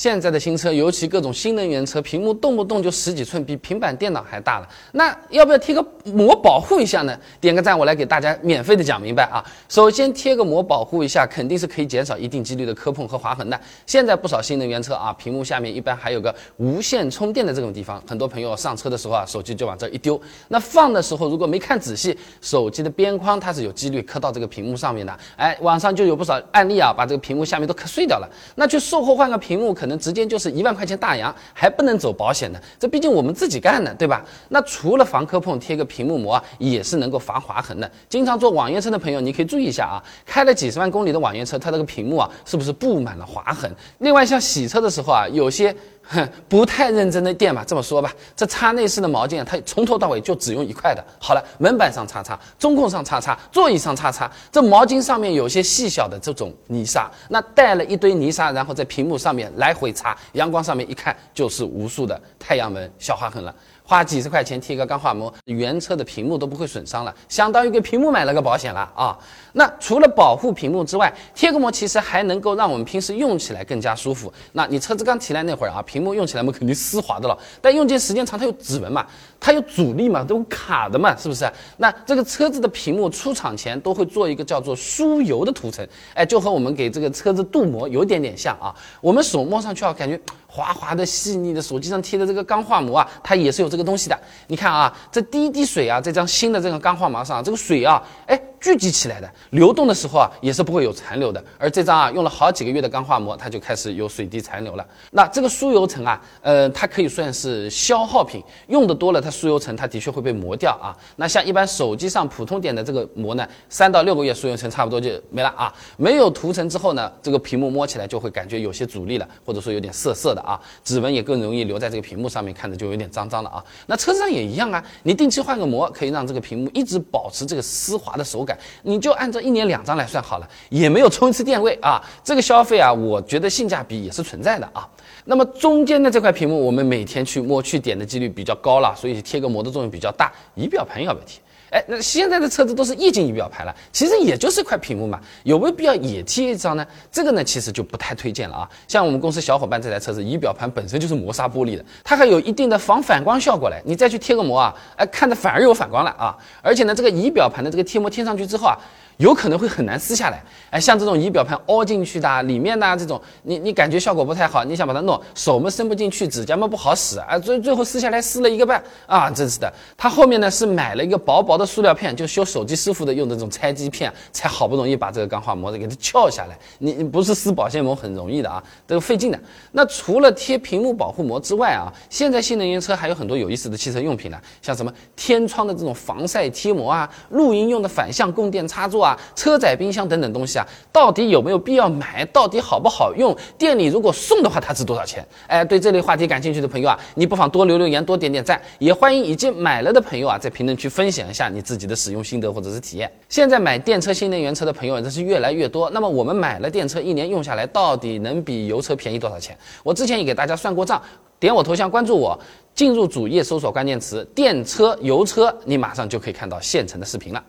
现在的新车，尤其各种新能源车，屏幕动不动就十几寸，比平板电脑还大了。那要不要贴个膜保护一下呢？点个赞，我来给大家免费的讲明白啊。首先贴个膜保护一下，肯定是可以减少一定几率的磕碰和划痕的。现在不少新能源车啊，屏幕下面一般还有个无线充电的这种地方，很多朋友上车的时候啊，手机就往这一丢。那放的时候如果没看仔细，手机的边框它是有几率磕到这个屏幕上面的。哎，网上就有不少案例啊，把这个屏幕下面都磕碎掉了。那去售后换个屏幕可。能直接就是一万块钱大洋，还不能走保险的，这毕竟我们自己干的，对吧？那除了防磕碰，贴个屏幕膜啊，也是能够防划痕的。经常坐网约车的朋友，你可以注意一下啊，开了几十万公里的网约车，它这个屏幕啊，是不是布满了划痕？另外，像洗车的时候啊，有些。哼，不太认真的店吧，这么说吧，这擦内饰的毛巾啊，它从头到尾就只用一块的。好了，门板上擦擦，中控上擦擦，座椅上擦擦，这毛巾上面有些细小的这种泥沙，那带了一堆泥沙，然后在屏幕上面来回擦，阳光上面一看就是无数的太阳纹小划痕了。花几十块钱贴个钢化膜，原车的屏幕都不会损伤了，相当于给屏幕买了个保险了啊！那除了保护屏幕之外，贴个膜其实还能够让我们平时用起来更加舒服。那你车子刚提来那会儿啊，屏幕用起来嘛肯定丝滑的了，但用间时间长，它有指纹嘛，它有阻力嘛，都卡的嘛，是不是？那这个车子的屏幕出厂前都会做一个叫做疏油的涂层，哎，就和我们给这个车子镀膜有点点像啊。我们手摸上去啊，感觉。滑滑的、细腻的，手机上贴的这个钢化膜啊，它也是有这个东西的。你看啊，这第一滴水啊，这张新的这个钢化膜上，这个水啊，哎。聚集起来的，流动的时候啊，也是不会有残留的。而这张啊，用了好几个月的钢化膜，它就开始有水滴残留了。那这个疏油层啊，呃，它可以算是消耗品，用的多了，它疏油层它的确会被磨掉啊。那像一般手机上普通点的这个膜呢，三到六个月疏油层差不多就没了啊。没有涂层之后呢，这个屏幕摸起来就会感觉有些阻力了，或者说有点涩涩的啊，指纹也更容易留在这个屏幕上面，看着就有点脏脏的啊。那车子上也一样啊，你定期换个膜，可以让这个屏幕一直保持这个丝滑的手感。你就按照一年两张来算好了，也没有充一次电位啊，这个消费啊，我觉得性价比也是存在的啊。那么中间的这块屏幕，我们每天去摸去点的几率比较高了，所以贴个膜的作用比较大。仪表盘要不要贴？哎，那现在的车子都是液晶仪表盘了，其实也就是一块屏幕嘛，有没有必要也贴一张呢？这个呢，其实就不太推荐了啊。像我们公司小伙伴这台车子，仪表盘本身就是磨砂玻璃的，它还有一定的防反光效果嘞。你再去贴个膜啊，哎，看着反而有反光了啊。而且呢，这个仪表盘的这个贴膜贴上去之后啊。有可能会很难撕下来，哎，像这种仪表盘凹进去的，里面呢这种，你你感觉效果不太好，你想把它弄，手嘛伸不进去，指甲嘛不好使啊，最最后撕下来撕了一个半啊，真是的。他后面呢是买了一个薄薄的塑料片，就修手机师傅的用的这种拆机片，才好不容易把这个钢化膜给它撬下来。你你不是撕保鲜膜很容易的啊，这个费劲的。那除了贴屏幕保护膜之外啊，现在新能源车还有很多有意思的汽车用品呢，像什么天窗的这种防晒贴膜啊，露营用的反向供电插座啊啊。车载冰箱等等东西啊，到底有没有必要买？到底好不好用？店里如果送的话，它值多少钱？哎，对这类话题感兴趣的朋友啊，你不妨多留留言，多点点赞。也欢迎已经买了的朋友啊，在评论区分享一下你自己的使用心得或者是体验。现在买电车、新能源车的朋友真是越来越多。那么我们买了电车，一年用下来到底能比油车便宜多少钱？我之前也给大家算过账，点我头像关注我，进入主页搜索关键词“电车”“油车”，你马上就可以看到现成的视频了。